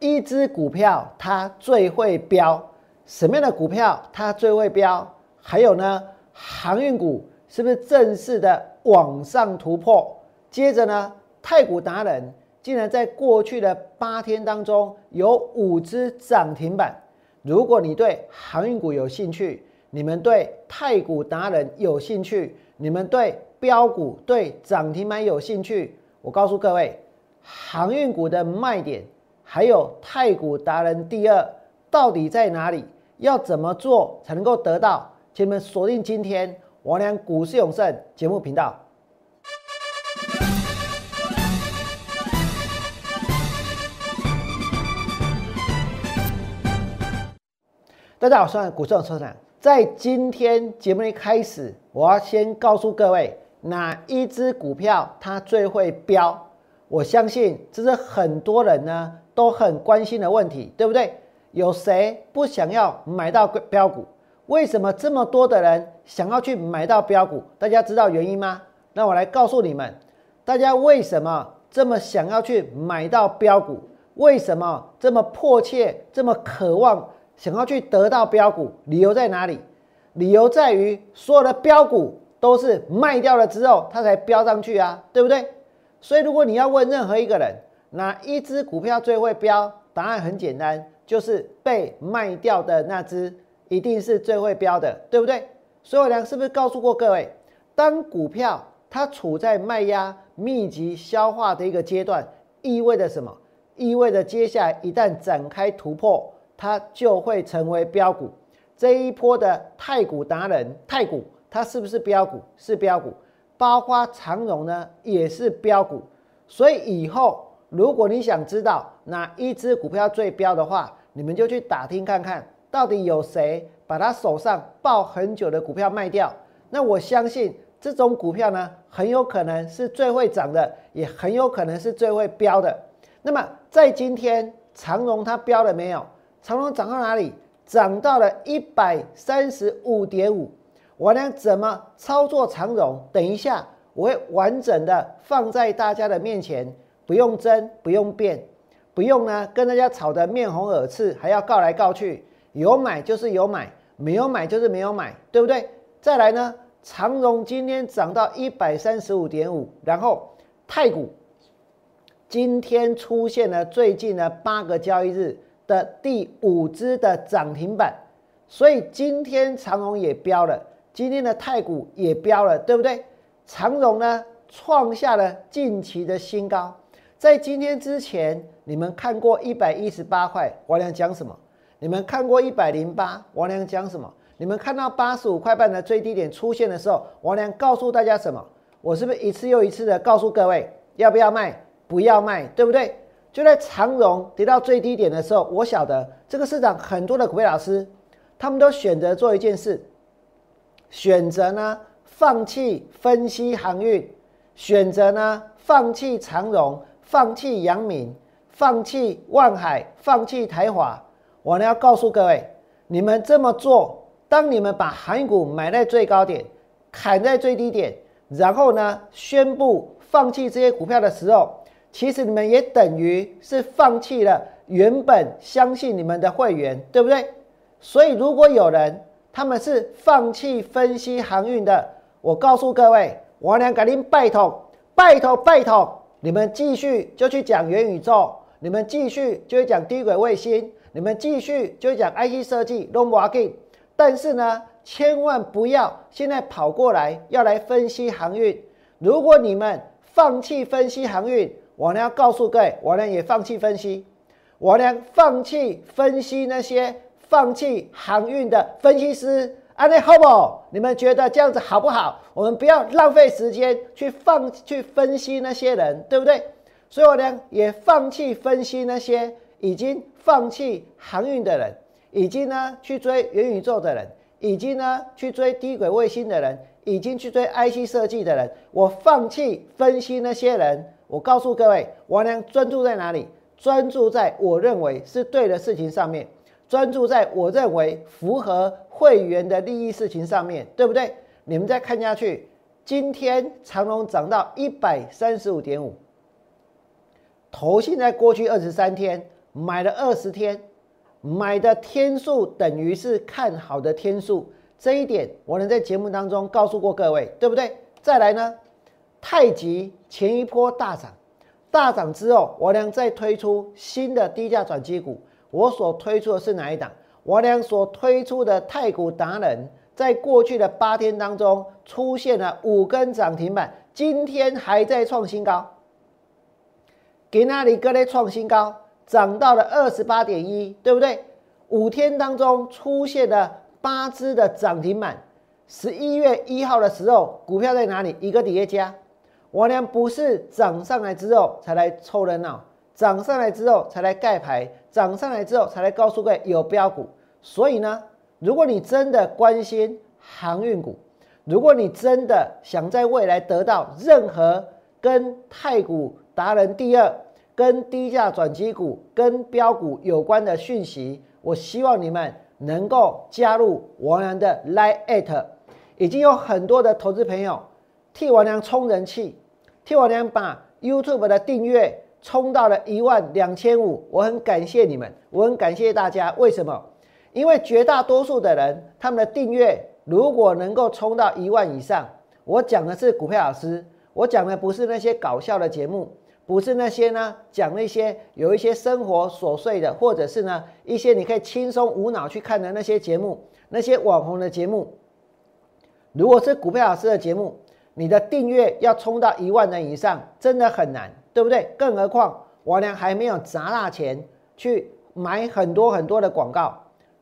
一只股票它最会飙？什么样的股票它最会飙？还有呢，航运股是不是正式的往上突破？接着呢，太古达人竟然在过去的八天当中有五只涨停板。如果你对航运股有兴趣，你们对太古达人有兴趣，你们对标股、对涨停板有兴趣，我告诉各位，航运股的卖点，还有太股达人第二到底在哪里？要怎么做才能够得到？请你们锁定今天王良股市永胜节目频道。大家好，我是股市永胜在今天节目一开始，我要先告诉各位哪一只股票它最会飙。我相信这是很多人呢都很关心的问题，对不对？有谁不想要买到标股？为什么这么多的人想要去买到标股？大家知道原因吗？那我来告诉你们，大家为什么这么想要去买到标股？为什么这么迫切、这么渴望想要去得到标股？理由在哪里？理由在于所有的标股都是卖掉了之后，它才飙上去啊，对不对？所以如果你要问任何一个人，哪一只股票最会飙？答案很简单。就是被卖掉的那只，一定是最会标的，对不对？所以我良是不是告诉过各位，当股票它处在卖压密集消化的一个阶段，意味着什么？意味着接下来一旦展开突破，它就会成为标股。这一波的太股达人，太股它是不是标股？是标股。包括长荣呢，也是标股。所以以后如果你想知道哪一只股票最标的话，你们就去打听看看，到底有谁把他手上抱很久的股票卖掉？那我相信这种股票呢，很有可能是最会涨的，也很有可能是最会飙的。那么在今天长荣它飙了没有？长荣涨到哪里？涨到了一百三十五点五。我呢怎么操作长荣？等一下我会完整的放在大家的面前，不用争，不用辩。不用呢，跟大家吵得面红耳赤，还要告来告去。有买就是有买，没有买就是没有买，对不对？再来呢，长荣今天涨到一百三十五点五，然后太股今天出现了最近的八个交易日的第五只的涨停板，所以今天长荣也飙了，今天的太股也飙了，对不对？长荣呢创下了近期的新高。在今天之前，你们看过一百一十八块，王良讲什么？你们看过一百零八，王良讲什么？你们看到八十五块半的最低点出现的时候，王良告诉大家什么？我是不是一次又一次的告诉各位，要不要卖？不要卖，对不对？就在长荣跌到最低点的时候，我晓得这个市场很多的股票老师，他们都选择做一件事，选择呢放弃分析航运，选择呢放弃长荣。放弃阳明，放弃万海，放弃台华，我呢要告诉各位，你们这么做，当你们把韩股买在最高点，砍在最低点，然后呢宣布放弃这些股票的时候，其实你们也等于是放弃了原本相信你们的会员，对不对？所以如果有人他们是放弃分析航运的，我告诉各位，我俩赶紧拜托，拜托，拜托。你们继续就去讲元宇宙，你们继续就会讲低轨卫星，你们继续就会讲 IC 设计 l o n g w a g i n 但是呢，千万不要现在跑过来要来分析航运。如果你们放弃分析航运，我呢要告诉各位，我呢也放弃分析，我呢放弃分析那些放弃航运的分析师。安利好不？你们觉得这样子好不好？我们不要浪费时间去放去分析那些人，对不对？所以我呢也放弃分析那些已经放弃航运的人，已经呢去追元宇宙的人，已经呢去追低轨卫星的人，已经去追 IC 设计的人。我放弃分析那些人，我告诉各位，我呢专注在哪里？专注在我认为是对的事情上面。专注在我认为符合会员的利益事情上面对不对？你们再看下去，今天长隆涨到一百三十五点五，投信在过去二十三天买了二十天，买的天数等于是看好的天数，这一点我能在节目当中告诉过各位，对不对？再来呢，太极前一波大涨，大涨之后，我俩再推出新的低价转机股，我所推出的是哪一档？我俩所推出的太古达人，在过去的八天当中出现了五根涨停板，今天还在创新高。给那里格雷创新高，涨到了二十八点一，对不对？五天当中出现了八只的涨停板。十一月一号的时候，股票在哪里？一个叠加。我俩不是涨上来之后才来凑热闹，涨上来之后才来盖牌，涨上来之后才来告诉各位有标股。所以呢，如果你真的关心航运股，如果你真的想在未来得到任何跟太股达人第二、跟低价转机股、跟标股有关的讯息，我希望你们能够加入王良的 Line at，已经有很多的投资朋友替王良充人气，替王良把 YouTube 的订阅冲到了一万两千五，我很感谢你们，我很感谢大家。为什么？因为绝大多数的人，他们的订阅如果能够冲到一万以上，我讲的是股票老师，我讲的不是那些搞笑的节目，不是那些呢讲那些有一些生活琐碎的，或者是呢一些你可以轻松无脑去看的那些节目，那些网红的节目。如果是股票老师的节目，你的订阅要冲到一万人以上，真的很难，对不对？更何况我俩还没有砸大钱去买很多很多的广告。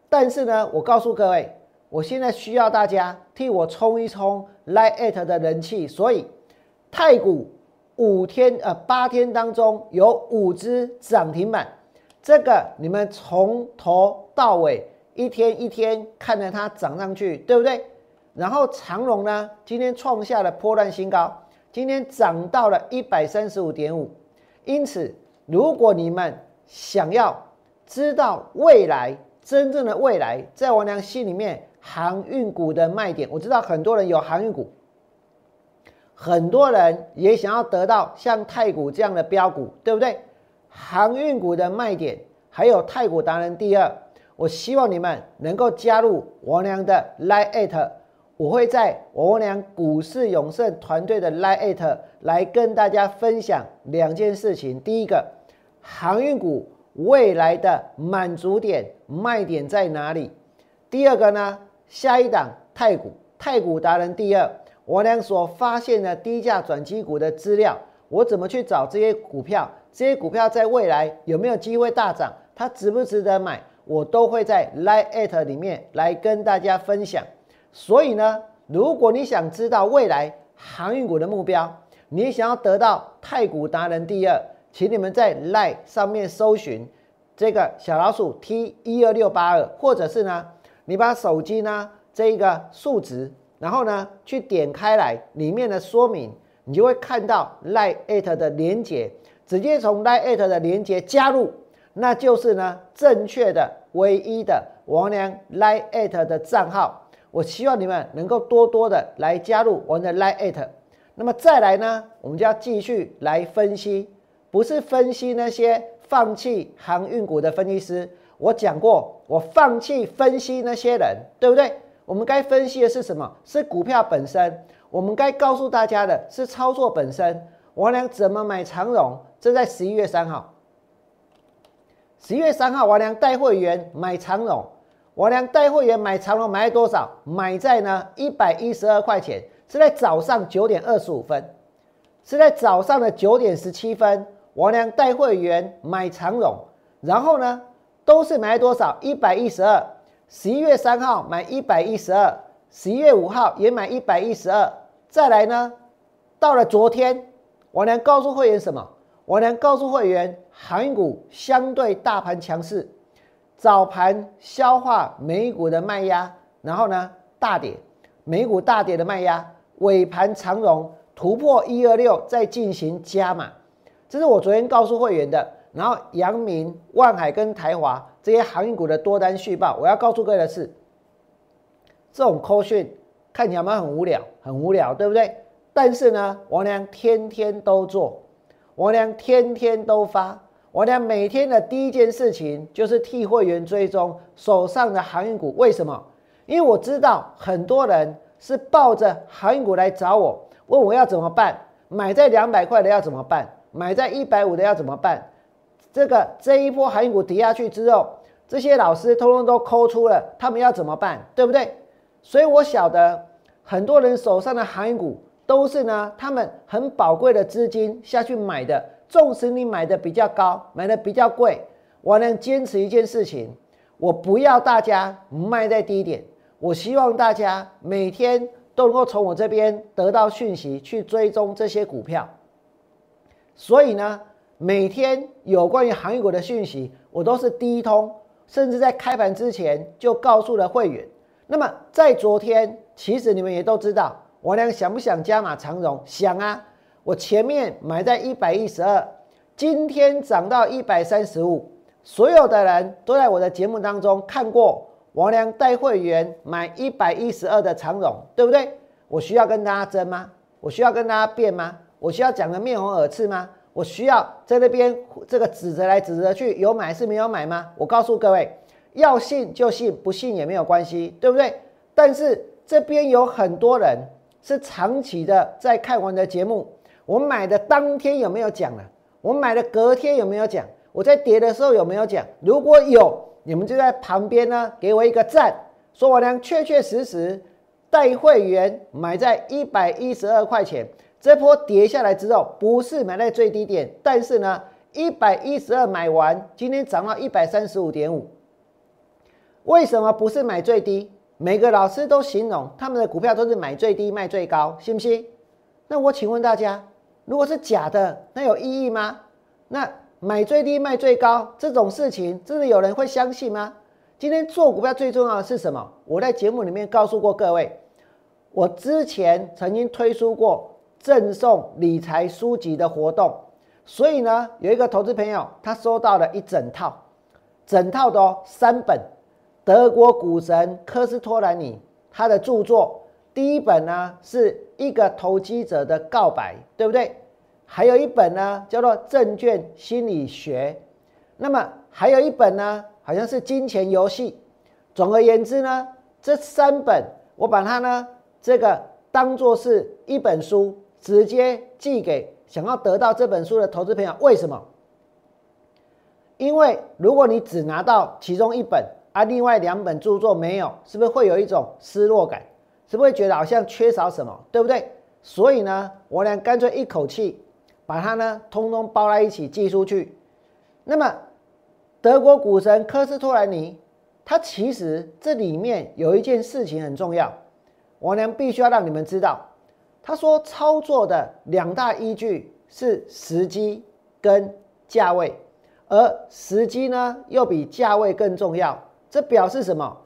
但是呢，我告诉各位，我现在需要大家替我冲一冲 Lite 的人气，所以太股五天呃八天当中有五只涨停板，这个你们从头到尾一天一天看着它涨上去，对不对？然后长龙呢，今天创下了波段新高，今天涨到了一百三十五点五。因此，如果你们想要知道未来，真正的未来，在王良心里面，航运股的卖点，我知道很多人有航运股，很多人也想要得到像太古这样的标股，对不对？航运股的卖点，还有太古达人第二，我希望你们能够加入王良的 Line，我会在王良股市永盛团队的 Line 来跟大家分享两件事情。第一个，航运股。未来的满足点卖点在哪里？第二个呢？下一档太股太股达人第二，我俩所发现的低价转机股的资料，我怎么去找这些股票？这些股票在未来有没有机会大涨？它值不值得买？我都会在 Line at 里面来跟大家分享。所以呢，如果你想知道未来航运股的目标，你想要得到太古达人第二。请你们在 Line 上面搜寻这个小老鼠 T 一二六八二，或者是呢，你把手机呢这一个数值，然后呢去点开来里面的说明，你就会看到 Line at 的连接，直接从 Line at 的连接加入，那就是呢正确的唯一的王良 Line at 的账号。我希望你们能够多多的来加入我们的 Line at。那么再来呢，我们就要继续来分析。不是分析那些放弃航运股的分析师，我讲过，我放弃分析那些人，对不对？我们该分析的是什么？是股票本身。我们该告诉大家的是操作本身。我俩怎么买长荣？这在十一月三号。十一月三号，我俩带会员买长荣。我良带会员买长荣，买多少？买在呢一百一十二块钱，是在早上九点二十五分，是在早上的九点十七分。王良带会员买长荣，然后呢，都是买多少？一百一十二。十一月三号买一百一十二，十一月五号也买一百一十二。再来呢，到了昨天，王良告诉会员什么？王良告诉会员，韩股相对大盘强势，早盘消化美股的卖压，然后呢大跌，美股大跌的卖压，尾盘长荣突破一二六，再进行加码。这是我昨天告诉会员的，然后阳明、万海跟台华这些航运股的多单续报，我要告诉各位的是，这种扣讯看起来蛮很无聊，很无聊，对不对？但是呢，王良天天都做，王良天天都发，我俩每天的第一件事情就是替会员追踪手上的航运股。为什么？因为我知道很多人是抱着航运股来找我，问我要怎么办？买在两百块的要怎么办？买在一百五的要怎么办？这个这一波航运股跌下去之后，这些老师通通都抠出了，他们要怎么办？对不对？所以我晓得很多人手上的航运股都是呢，他们很宝贵的资金下去买的。纵使你买的比较高，买的比较贵，我能坚持一件事情，我不要大家卖在低点，我希望大家每天都能够从我这边得到讯息，去追踪这些股票。所以呢，每天有关于航运股的讯息，我都是第一通，甚至在开盘之前就告诉了会员。那么在昨天，其实你们也都知道，我俩想不想加码长荣？想啊。我前面买在一百一十二，今天涨到一百三十五，所有的人都在我的节目当中看过王良带会员买一百一十二的长荣，对不对？我需要跟大家争吗？我需要跟大家辩吗？我需要讲的面红耳赤吗？我需要在那边这个指责来指责去，有买是没有买吗？我告诉各位，要信就信，不信也没有关系，对不对？但是这边有很多人是长期的在看我的节目。我买的当天有没有讲了？我买的隔天有没有讲？我在跌的时候有没有讲？如果有，你们就在旁边呢，给我一个赞，说我呢确确实实带会员买在一百一十二块钱，这波跌下来之后，不是买在最低点，但是呢，一百一十二买完，今天涨到一百三十五点五，为什么不是买最低？每个老师都形容他们的股票都是买最低卖最高，信不信？那我请问大家。如果是假的，那有意义吗？那买最低卖最高这种事情，真的有人会相信吗？今天做股票最重要的是什么？我在节目里面告诉过各位，我之前曾经推出过赠送理财书籍的活动，所以呢，有一个投资朋友他收到了一整套，整套的哦，三本德国股神科斯托兰尼他的著作。第一本呢是一个投机者的告白，对不对？还有一本呢叫做证券心理学，那么还有一本呢好像是金钱游戏。总而言之呢，这三本我把它呢这个当做是一本书，直接寄给想要得到这本书的投资朋友。为什么？因为如果你只拿到其中一本，而另外两本著作没有，是不是会有一种失落感？是不是觉得好像缺少什么，对不对？所以呢，我俩干脆一口气把它呢通通包在一起寄出去。那么，德国股神科斯托兰尼，他其实这里面有一件事情很重要，我俩必须要让你们知道。他说操作的两大依据是时机跟价位，而时机呢又比价位更重要。这表示什么？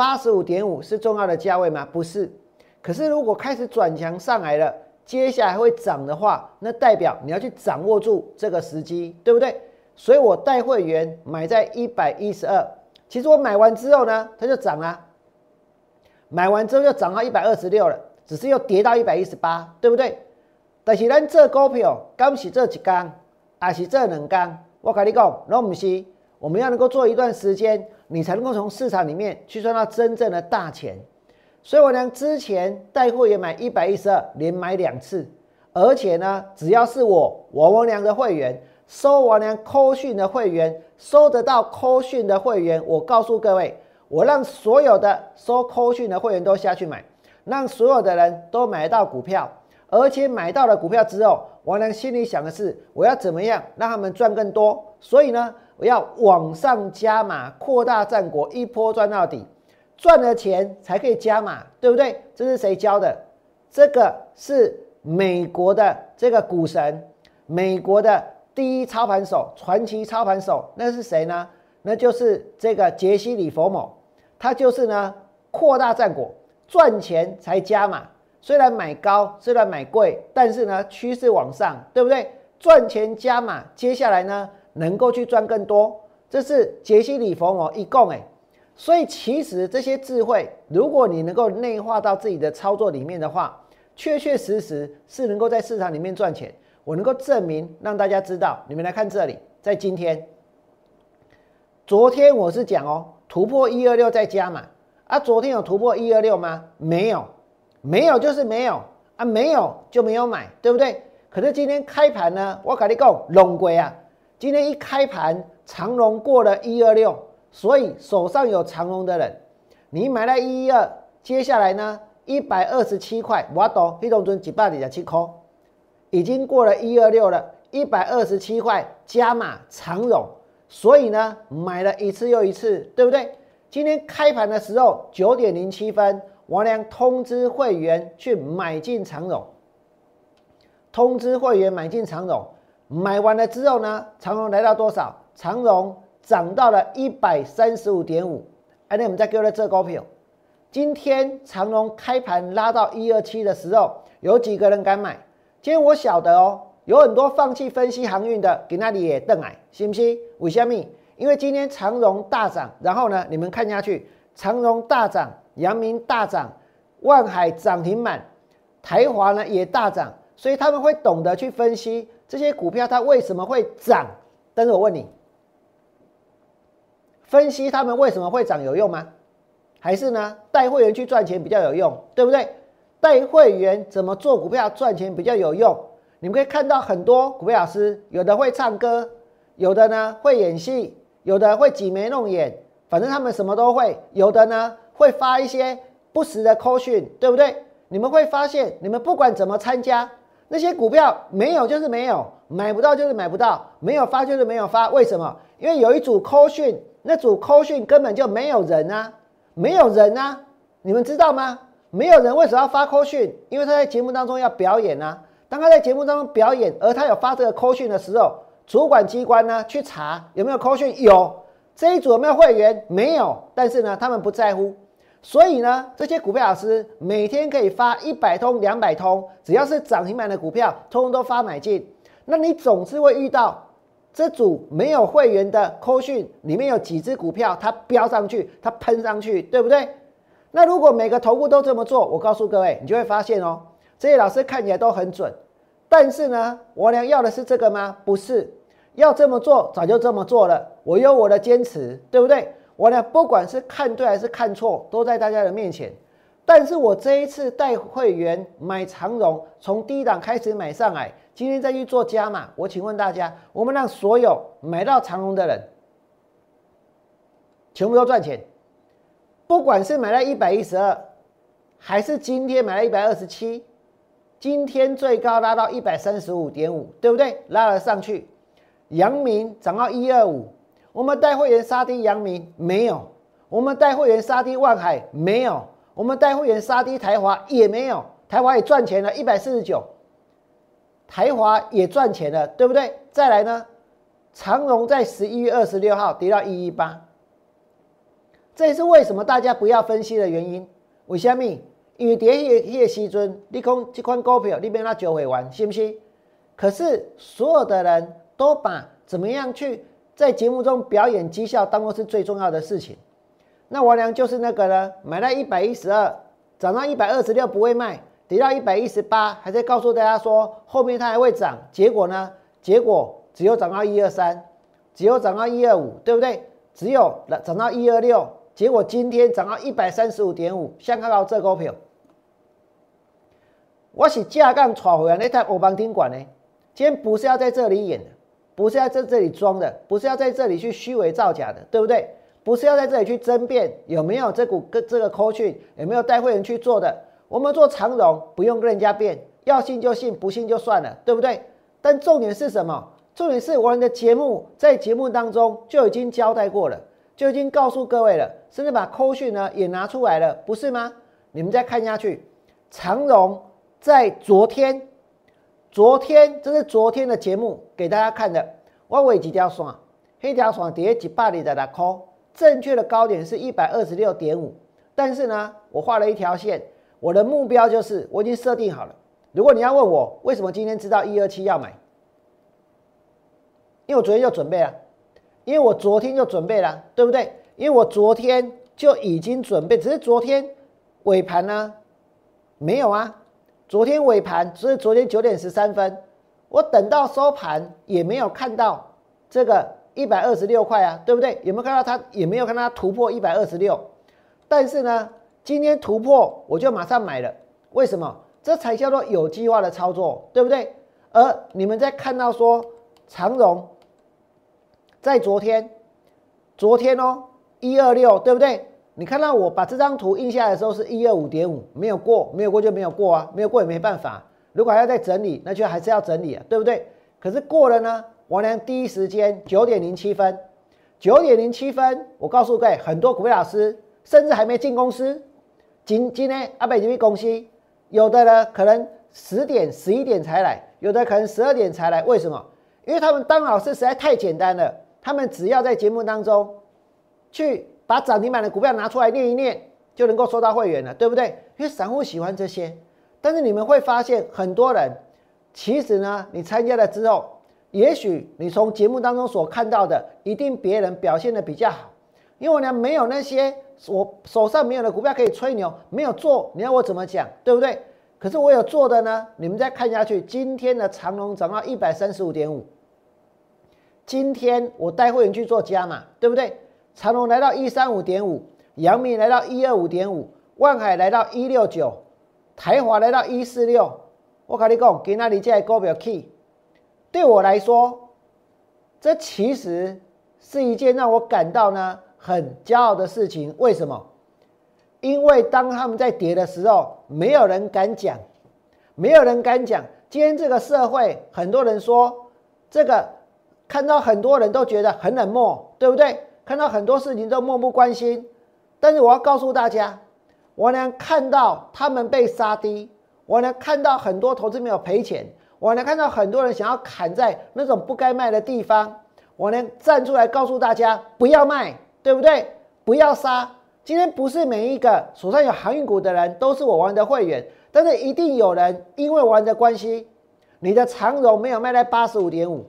八十五点五是重要的价位吗？不是。可是如果开始转强上来了，接下来会涨的话，那代表你要去掌握住这个时机，对不对？所以我带会员买在一百一十二，其实我买完之后呢，它就涨了。买完之后就涨到一百二十六了，只是又跌到一百一十八，对不对？但是咱这股票，刚是这几缸，还是这两缸？我跟你讲，那不是，我们要能够做一段时间。你才能够从市场里面去赚到真正的大钱，所以我呢之前带货也买一百一十二，连买两次，而且呢，只要是我王王良的会员，收王良扣讯的会员，收得到扣讯的会员，我告诉各位，我让所有的收扣讯的会员都下去买，让所有的人都买到股票，而且买到了股票之后，王良心里想的是，我要怎么样让他们赚更多，所以呢。我要往上加码，扩大战果，一波赚到底，赚了钱才可以加码，对不对？这是谁教的？这个是美国的这个股神，美国的第一操盘手，传奇操盘手，那是谁呢？那就是这个杰西·里佛某，他就是呢，扩大战果，赚钱才加码。虽然买高，虽然买贵，但是呢，趋势往上，对不对？赚钱加码，接下来呢？能够去赚更多，这是杰西·里弗摩一共哎，所以其实这些智慧，如果你能够内化到自己的操作里面的话，确确实实是能够在市场里面赚钱。我能够证明，让大家知道。你们来看这里，在今天，昨天我是讲哦，突破一二六再加嘛。啊，昨天有突破一二六吗？没有，没有就是没有啊，没有就没有买，对不对？可是今天开盘呢，我跟你讲，龙龟啊，今天一开盘，长龙过了一二六，所以手上有长龙的人，你买了一一二，接下来呢，一百二十七块，我懂，黑龙尊几百里的七颗，已经过了一二六了，一百二十七块加码长荣，所以呢，买了一次又一次，对不对？今天开盘的时候九点零七分，王良通知会员去买进长荣。通知会员买进长荣，买完了之后呢，长荣来到多少？长荣涨到了一百三十五点五。哎，那我们再给我这股票。今天长荣开盘拉到一二七的时候，有几个人敢买？今天我晓得哦，有很多放弃分析航运的，给那里也瞪矮，信不信？为什么？因为今天长荣大涨，然后呢，你们看下去，长荣大涨，阳明大涨，万海涨停板，台华呢也大涨，所以他们会懂得去分析这些股票它为什么会涨。但是我问你，分析他们为什么会涨有用吗？还是呢带会员去赚钱比较有用，对不对？带会员怎么做股票赚钱比较有用？你们可以看到很多股票老师，有的会唱歌，有的呢会演戏。有的会挤眉弄眼，反正他们什么都会。有的呢会发一些不实的扣讯，对不对？你们会发现，你们不管怎么参加，那些股票没有就是没有，买不到就是买不到，没有发就是没有发。为什么？因为有一组扣讯，那组扣讯根本就没有人啊，没有人啊，你们知道吗？没有人为什么要发扣讯？因为他在节目当中要表演啊。当他在节目当中表演，而他有发这个扣讯的时候。主管机关呢去查有没有扣讯？有这一组有没有会员？没有，但是呢他们不在乎，所以呢这些股票老师每天可以发一百通、两百通，只要是涨停板的股票，通通都发买进。那你总是会遇到这组没有会员的扣讯，里面有几只股票它飙上去，它喷上去，对不对？那如果每个头部都这么做，我告诉各位，你就会发现哦，这些老师看起来都很准，但是呢，我俩要的是这个吗？不是。要这么做，早就这么做了。我有我的坚持，对不对？我呢，不管是看对还是看错，都在大家的面前。但是我这一次带会员买长荣，从低档开始买上来，今天再去做加码。我请问大家，我们让所有买到长荣的人，全部都赚钱。不管是买到一百一十二，还是今天买了一百二十七，今天最高拉到一百三十五点五，对不对？拉了上去。阳明涨到一二五，我们带会员杀低阳明没有，我们带会员杀低万海没有，我们带会员杀低台华也没有，台华也赚钱了，一百四十九，台华也赚钱了，对不对？再来呢，长荣在十一月二十六号跌到一一八，这也是为什么大家不要分析的原因。为什么？因为跌迄迄个时阵，你讲这款股票你边那九会完，信不信？可是所有的人。都把怎么样去在节目中表演绩效当做是最重要的事情。那王良就是那个呢，买到一百一十二，涨到一百二十六不会卖，跌到一百一十八，还在告诉大家说后面它还会涨。结果呢？结果只有涨到一二三，只有涨到一二五，对不对？只有涨到一二六，结果今天涨到一百三十五点五，香港到这股票，我是架杠炒回来那台欧邦宾馆呢，今天不是要在这里演的。不是要在这里装的，不是要在这里去虚伪造假的，对不对？不是要在这里去争辩有没有这股跟这个口讯，有没有带会员去做的。我们做长荣不用跟人家辩，要信就信，不信就算了，对不对？但重点是什么？重点是我们的节目在节目当中就已经交代过了，就已经告诉各位了，甚至把口讯呢也拿出来了，不是吗？你们再看下去，长荣在昨天。昨天这是昨天的节目给大家看的，我尾几条线，黑条线跌几百里的来扣，正确的高点是一百二十六点五，但是呢，我画了一条线，我的目标就是我已经设定好了。如果你要问我为什么今天知道一二七要买，因为我昨天就准备了，因为我昨天就准备了，对不对？因为我昨天就已经准备，只是昨天尾盘呢没有啊。昨天尾盘，所以昨天九点十三分，我等到收盘也没有看到这个一百二十六块啊，对不对？有没有看到它？也没有看到它突破一百二十六。但是呢，今天突破我就马上买了。为什么？这才叫做有计划的操作，对不对？而你们在看到说长荣在昨天，昨天哦一二六，对不对？你看到我把这张图印下来的时候是一二五点五，没有过，没有过就没有过啊，没有过也没办法。如果还要再整理，那就还是要整理啊，对不对？可是过了呢，王良第一时间九点零七分，九点零七分，我告诉各位，很多股票老师甚至还没进公司，今今天阿北这边公司，有的呢可能十点十一点才来，有的可能十二点才来，为什么？因为他们当老师实在太简单了，他们只要在节目当中去。把涨停板的股票拿出来念一念，就能够收到会员了，对不对？因为散户喜欢这些。但是你们会发现，很多人其实呢，你参加了之后，也许你从节目当中所看到的，一定别人表现的比较好。因为呢，没有那些我手上没有的股票可以吹牛，没有做，你要我怎么讲，对不对？可是我有做的呢，你们再看下去，今天的长龙涨到一百三十五点五，今天我带会员去做加码，对不对？长隆来到一三五点五，阳明来到一二五点五，万海来到一六九，台华来到一四六。我跟你讲，今天你这股票 key，对我来说，这其实是一件让我感到呢很骄傲的事情。为什么？因为当他们在跌的时候，没有人敢讲，没有人敢讲。今天这个社会，很多人说这个，看到很多人都觉得很冷漠，对不对？看到很多事情都漠不关心，但是我要告诉大家，我能看到他们被杀低，我能看到很多投资没有赔钱，我能看到很多人想要砍在那种不该卖的地方，我能站出来告诉大家不要卖，对不对？不要杀。今天不是每一个手上有航运股的人都是我玩的会员，但是一定有人因为玩的关系，你的长荣没有卖在八十五点五，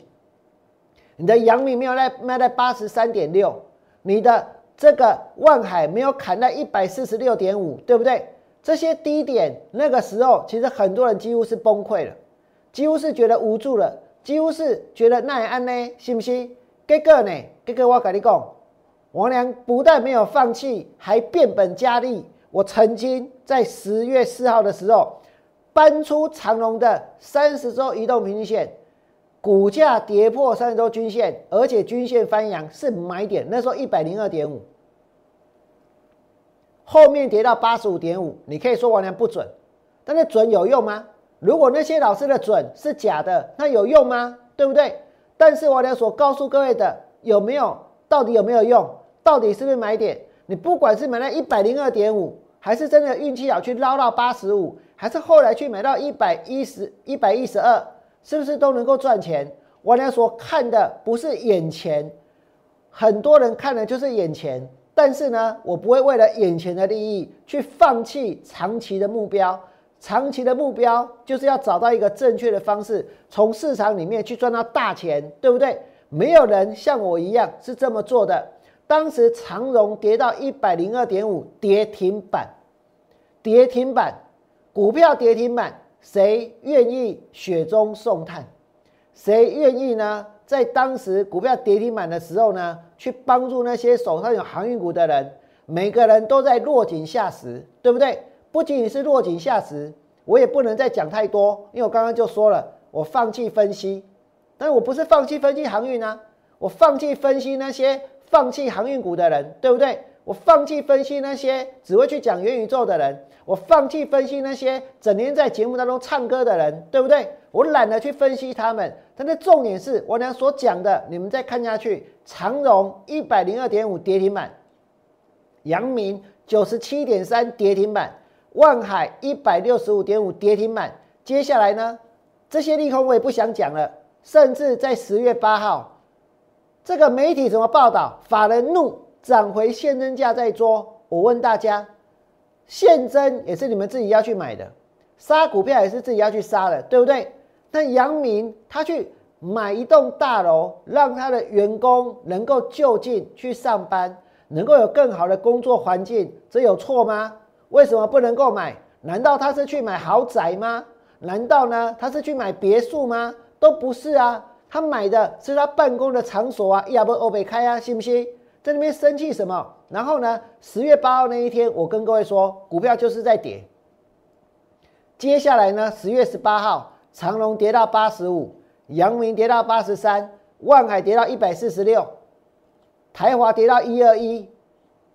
你的阳明没有卖卖在八十三点六。你的这个万海没有砍在一百四十六点五，对不对？这些低点那个时候，其实很多人几乎是崩溃了，几乎是觉得无助了，几乎是觉得奈安呢，信不信？结果呢？结果我跟你讲，王良不但没有放弃，还变本加厉。我曾经在十月四号的时候，搬出长隆的三十周移动平均线。股价跌破三十周均线，而且均线翻阳是买点。那时候一百零二点五，后面跌到八十五点五，你可以说王良不准，但是准有用吗？如果那些老师的准是假的，那有用吗？对不对？但是王良所告诉各位的有没有？到底有没有用？到底是不是买点？你不管是买到一百零二点五，还是真的运气好去捞到八十五，还是后来去买到一百一十一百一十二。是不是都能够赚钱？我俩所看的不是眼前，很多人看的就是眼前。但是呢，我不会为了眼前的利益去放弃长期的目标。长期的目标就是要找到一个正确的方式，从市场里面去赚到大钱，对不对？没有人像我一样是这么做的。当时长荣跌到一百零二点五，跌停板，跌停板，股票跌停板。谁愿意雪中送炭？谁愿意呢？在当时股票跌停板的时候呢，去帮助那些手上有航运股的人？每个人都在落井下石，对不对？不仅仅是落井下石，我也不能再讲太多，因为我刚刚就说了，我放弃分析，但我不是放弃分析航运啊，我放弃分析那些放弃航运股的人，对不对？我放弃分析那些只会去讲元宇宙的人。我放弃分析那些整天在节目当中唱歌的人，对不对？我懒得去分析他们。但是重点是我俩所讲的，你们再看下去，长荣一百零二点五跌停板，阳明九十七点三跌停板，万海一百六十五点五跌停板。接下来呢，这些利空我也不想讲了。甚至在十月八号，这个媒体怎么报道？法人怒涨回现增价再做。我问大家。现增也是你们自己要去买的，杀股票也是自己要去杀的，对不对？那杨明他去买一栋大楼，让他的员工能够就近去上班，能够有更好的工作环境，这有错吗？为什么不能够买？难道他是去买豪宅吗？难道呢他是去买别墅吗？都不是啊，他买的是他办公的场所啊，亚不欧北开啊，信不信？在那边生气什么？然后呢，十月八号那一天，我跟各位说，股票就是在跌。接下来呢，十月十八号，长隆跌到八十五，阳明跌到八十三，万海跌到一百四十六，台华跌到一二一。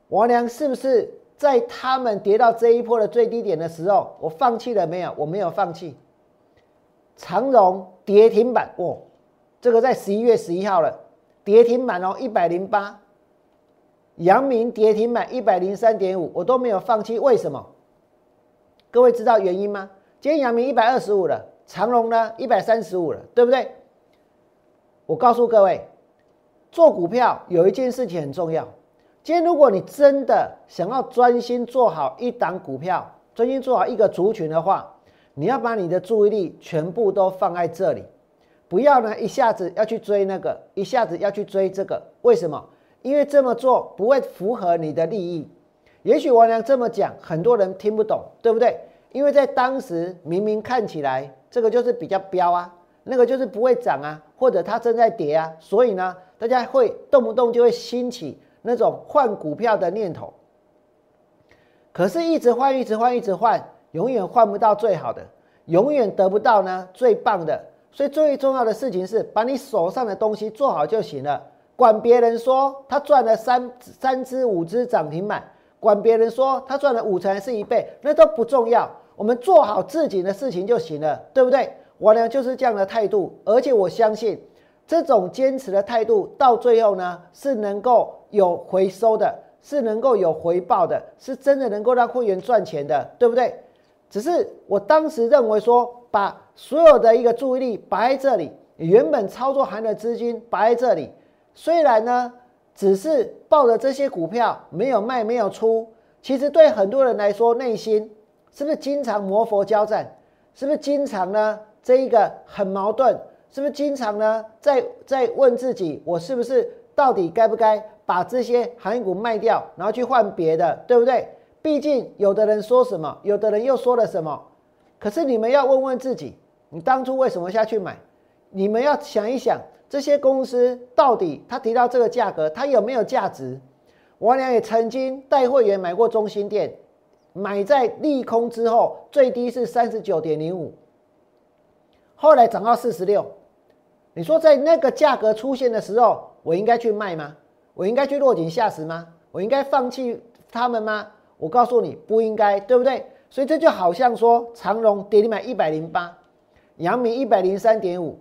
王良是不是在他们跌到这一波的最低点的时候，我放弃了没有？我没有放弃。长荣跌停板，哦，这个在十一月十一号了，跌停板哦，一百零八。阳明跌停板一百零三点五，我都没有放弃，为什么？各位知道原因吗？今天阳明一百二十五了，长隆呢一百三十五了，对不对？我告诉各位，做股票有一件事情很重要。今天如果你真的想要专心做好一档股票，专心做好一个族群的话，你要把你的注意力全部都放在这里，不要呢一下子要去追那个，一下子要去追这个，为什么？因为这么做不会符合你的利益，也许王良这么讲，很多人听不懂，对不对？因为在当时明明看起来这个就是比较标啊，那个就是不会涨啊，或者它正在跌啊，所以呢，大家会动不动就会兴起那种换股票的念头。可是，一直换，一直换，一直换，永远换不到最好的，永远得不到呢最棒的。所以，最重要的事情是把你手上的东西做好就行了。管别人说他赚了三三只五只涨停板，管别人说他赚了五成还是一倍，那都不重要。我们做好自己的事情就行了，对不对？我呢就是这样的态度，而且我相信这种坚持的态度到最后呢是能够有回收的，是能够有回报的，是真的能够让会员赚钱的，对不对？只是我当时认为说，把所有的一个注意力摆在这里，原本操作含的资金摆在这里。虽然呢，只是抱着这些股票没有卖没有出，其实对很多人来说，内心是不是经常摩佛交战？是不是经常呢？这一个很矛盾，是不是经常呢？在在问自己，我是不是到底该不该把这些行业股卖掉，然后去换别的，对不对？毕竟有的人说什么，有的人又说了什么。可是你们要问问自己，你当初为什么下去买？你们要想一想。这些公司到底他提到这个价格，它有没有价值？我俩也曾经带会员买过中心店，买在利空之后，最低是三十九点零五，后来涨到四十六。你说在那个价格出现的时候，我应该去卖吗？我应该去落井下石吗？我应该放弃他们吗？我告诉你，不应该，对不对？所以这就好像说，长荣跌你买一百零八，阳明一百零三点五。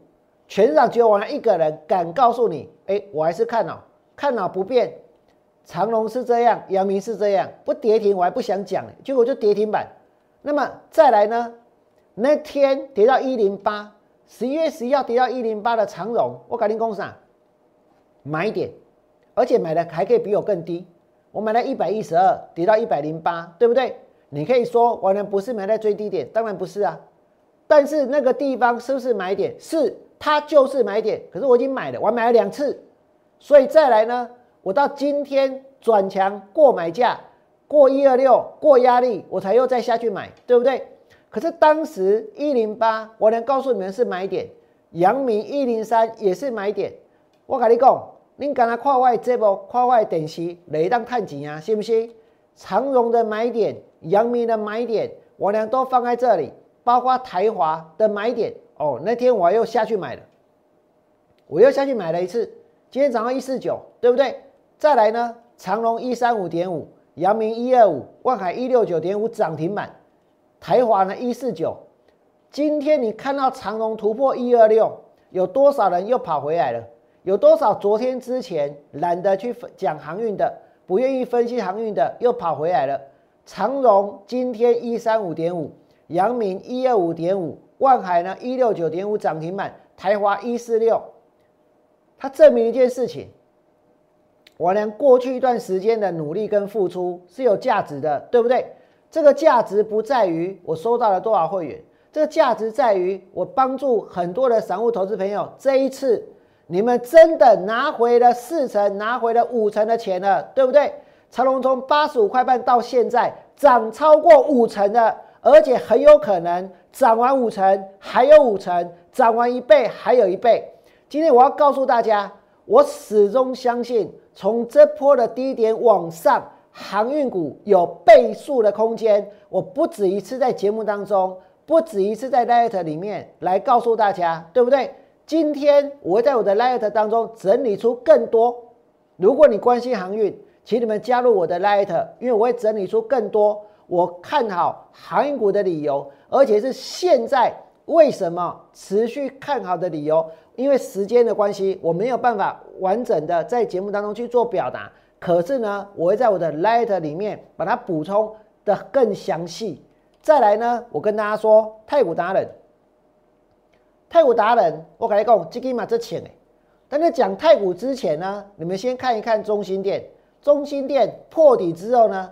全场只有我一个人敢告诉你，哎，我还是看好，看好不变。长隆是这样，阳明是这样，不跌停我还不想讲，结果就跌停板。那么再来呢？那天跌到一零八，十一月十一号跌到一零八的长荣，我赶紧攻上买点，而且买的还可以比我更低。我买了一百一十二，跌到一百零八，对不对？你可以说我呢不是买在最低点，当然不是啊。但是那个地方是不是买点？是。它就是买点，可是我已经买了，我买了两次，所以再来呢，我到今天转强过买价，过一二六过压力，我才又再下去买，对不对？可是当时一零八，我能告诉你们是买点，阳明一零三也是买点。我跟你讲，你敢来跨外这波跨外等息雷当探钱啊，信不信？长荣的买点，阳明的买点，我俩都放在这里，包括台华的买点。哦，那天我又下去买了，我又下去买了一次，今天涨到一四九，对不对？再来呢，长隆一三五点五，阳明一二五，万海一六九点五涨停板，台华呢一四九。今天你看到长隆突破一二六，有多少人又跑回来了？有多少昨天之前懒得去讲航运的，不愿意分析航运的，又跑回来了？长荣今天一三五点五，阳明一二五点五。万海呢，一六九点五涨停板，台华一四六，它证明一件事情：我俩过去一段时间的努力跟付出是有价值的，对不对？这个价值不在于我收到了多少会员，这个价值在于我帮助很多的散户投资朋友。这一次你们真的拿回了四成，拿回了五成的钱了，对不对？长隆从八十五块半到现在涨超过五成的，而且很有可能。涨完五成，还有五成；涨完一倍，还有一倍。今天我要告诉大家，我始终相信，从这波的低点往上，航运股有倍数的空间。我不止一次在节目当中，不止一次在 Light 里面来告诉大家，对不对？今天我会在我的 Light 当中整理出更多。如果你关心航运，请你们加入我的 Light，因为我会整理出更多我看好航运股的理由，而且是现在为什么持续看好的理由。因为时间的关系，我没有办法完整的在节目当中去做表达。可是呢，我会在我的 letter 里面把它补充的更详细。再来呢，我跟大家说，太古达人。太古达人，我跟你讲，这个嘛这钱。但在讲太古之前呢，你们先看一看中心店。中心店破底之后呢，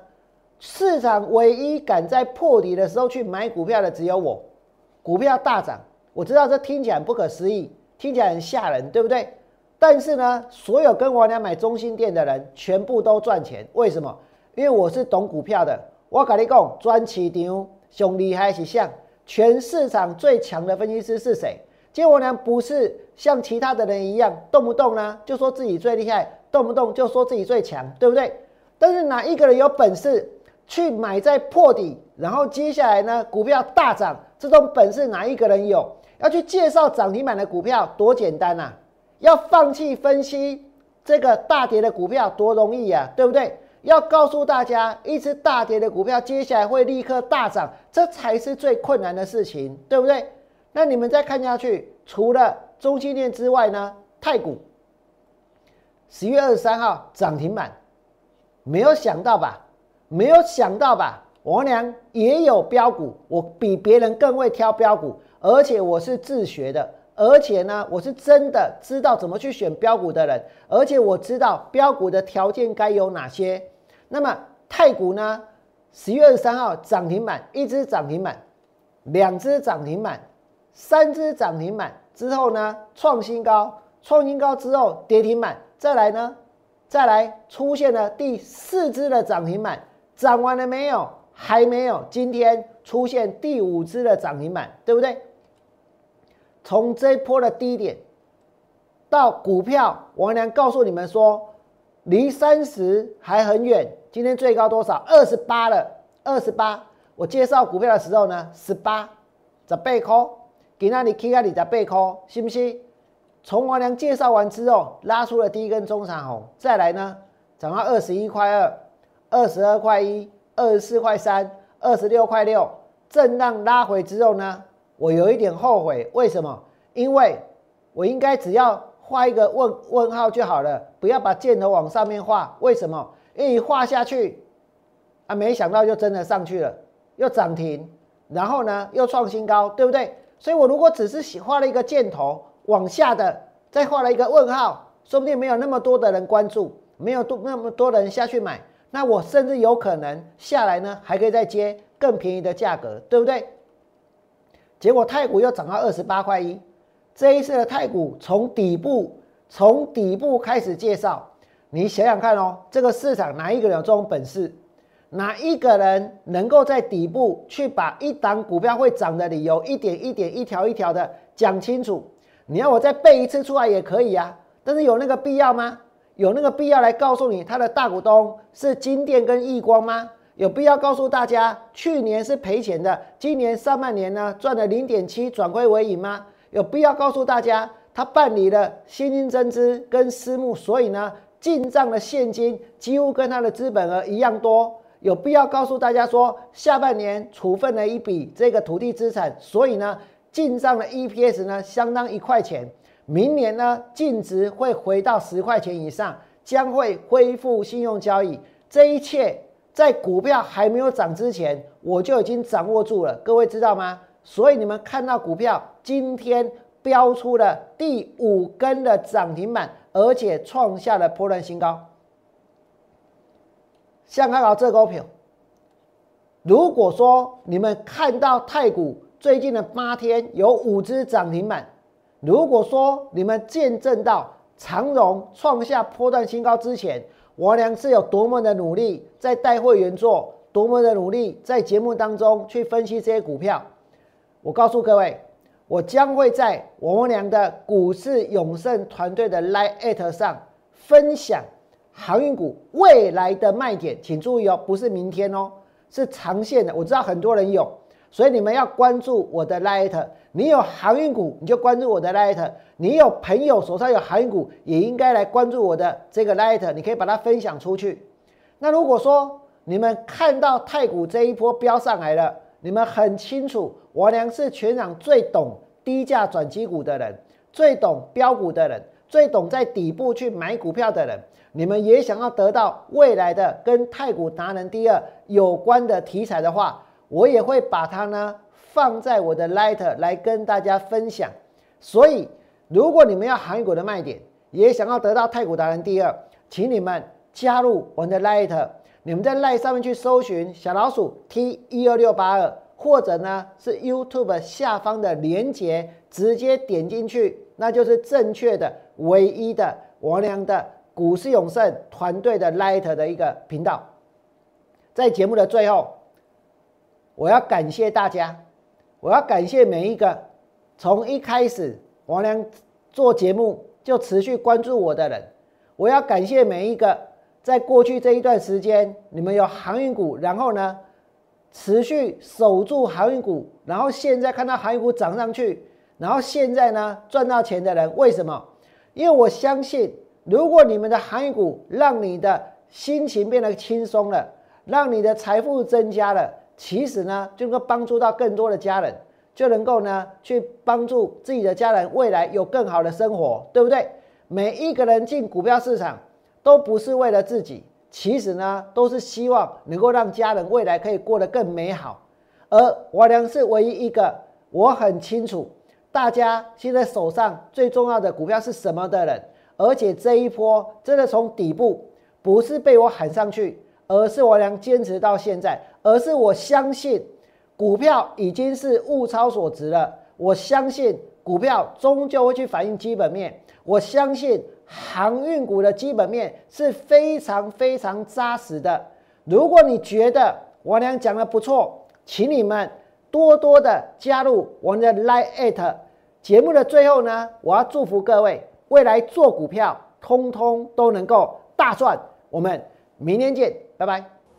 市场唯一敢在破底的时候去买股票的只有我。股票大涨，我知道这听起来不可思议，听起来很吓人，对不对？但是呢，所有跟我俩买中心店的人全部都赚钱。为什么？因为我是懂股票的。我跟你讲，专市场兄厉害是像全市场最强的分析师是谁？结果呢，不是像其他的人一样，动不动呢就说自己最厉害，动不动就说自己最强，对不对？但是哪一个人有本事去买在破底，然后接下来呢股票大涨，这种本事哪一个人有？要去介绍涨停板的股票多简单呐！要放弃分析这个大跌的股票多容易呀，对不对？要告诉大家，一只大跌的股票接下来会立刻大涨，这才是最困难的事情，对不对？那你们再看下去，除了中心链之外呢？太古十月二十三号涨停板，没有想到吧？没有想到吧？我娘也有标股，我比别人更会挑标股，而且我是自学的，而且呢，我是真的知道怎么去选标股的人，而且我知道标股的条件该有哪些。那么太古呢？十月二十三号涨停板，一只涨停板，两只涨停板。三只涨停板之后呢，创新高，创新高之后跌停板，再来呢，再来出现了第四只的涨停板，涨完了没有？还没有。今天出现第五只的涨停板，对不对？从这一波的低点到股票，王良告诉你们说，离三十还很远。今天最高多少？二十八了，二十八。我介绍股票的时候呢，十八，十八块。给那里 K 啊，你在背靠，信不信？从王良介绍完之后，拉出了第一根中长红，再来呢，涨到二十一块二，二十二块一，二十四块三，二十六块六，震荡拉回之后呢，我有一点后悔，为什么？因为我应该只要画一个问问号就好了，不要把箭头往上面画。为什么？因为画下去啊，没想到就真的上去了，又涨停，然后呢又创新高，对不对？所以我如果只是画了一个箭头往下的，再画了一个问号，说不定没有那么多的人关注，没有多那么多人下去买，那我甚至有可能下来呢，还可以再接更便宜的价格，对不对？结果太股又涨到二十八块一，这一次的太股从底部从底部开始介绍，你想想看哦，这个市场哪一个人有这种本事？哪一个人能够在底部去把一档股票会涨的理由一点一点、一条一条的讲清楚？你要我再背一次出来也可以啊，但是有那个必要吗？有那个必要来告诉你他的大股东是金电跟亿光吗？有必要告诉大家去年是赔钱的，今年上半年呢赚了零点七转亏为盈吗？有必要告诉大家他办理了现金增资跟私募，所以呢进账的现金几乎跟他的资本额一样多？有必要告诉大家说，下半年处分了一笔这个土地资产，所以呢，进账的 EPS 呢相当一块钱，明年呢净值会回到十块钱以上，将会恢复信用交易。这一切在股票还没有涨之前，我就已经掌握住了，各位知道吗？所以你们看到股票今天标出了第五根的涨停板，而且创下了波段新高。像看到这股票，如果说你们看到太古最近的八天有五只涨停板，如果说你们见证到长荣创下波段新高之前，我俩是有多么的努力在带会员做，多么的努力在节目当中去分析这些股票，我告诉各位，我将会在我们俩的股市永胜团队的 Line 上分享航运股未来的卖点，请注意哦，不是明天哦，是长线的。我知道很多人有，所以你们要关注我的 Line。你有航运股，你就关注我的 light。你有朋友手上有航运股，也应该来关注我的这个 light。你可以把它分享出去。那如果说你们看到太股这一波飙上来了，你们很清楚，我娘是全场最懂低价转机股的人，最懂标股的人，最懂在底部去买股票的人。你们也想要得到未来的跟太股达人第二有关的题材的话，我也会把它呢放在我的 Light 来跟大家分享。所以，如果你们要韩国的卖点，也想要得到太股达人第二，请你们加入我们的 Light。你们在 Line 上面去搜寻小老鼠 T 一二六八二，或者呢是 YouTube 下方的连接，直接点进去，那就是正确的、唯一的王良的股市永胜团队的 Light 的一个频道。在节目的最后，我要感谢大家，我要感谢每一个从一开始王良做节目就持续关注我的人，我要感谢每一个。在过去这一段时间，你们有航运股，然后呢，持续守住航运股，然后现在看到航运股涨上去，然后现在呢赚到钱的人，为什么？因为我相信，如果你们的航运股让你的心情变得轻松了，让你的财富增加了，其实呢就能够帮助到更多的家人，就能够呢去帮助自己的家人未来有更好的生活，对不对？每一个人进股票市场。都不是为了自己，其实呢，都是希望能够让家人未来可以过得更美好。而我良是唯一一个我很清楚大家现在手上最重要的股票是什么的人，而且这一波真的从底部不是被我喊上去，而是我良坚持到现在，而是我相信股票已经是物超所值了。我相信股票终究会去反映基本面，我相信。航运股的基本面是非常非常扎实的。如果你觉得我俩讲的不错，请你们多多的加入我们的 Line at 节目的最后呢，我要祝福各位未来做股票，通通都能够大赚。我们明天见，拜拜。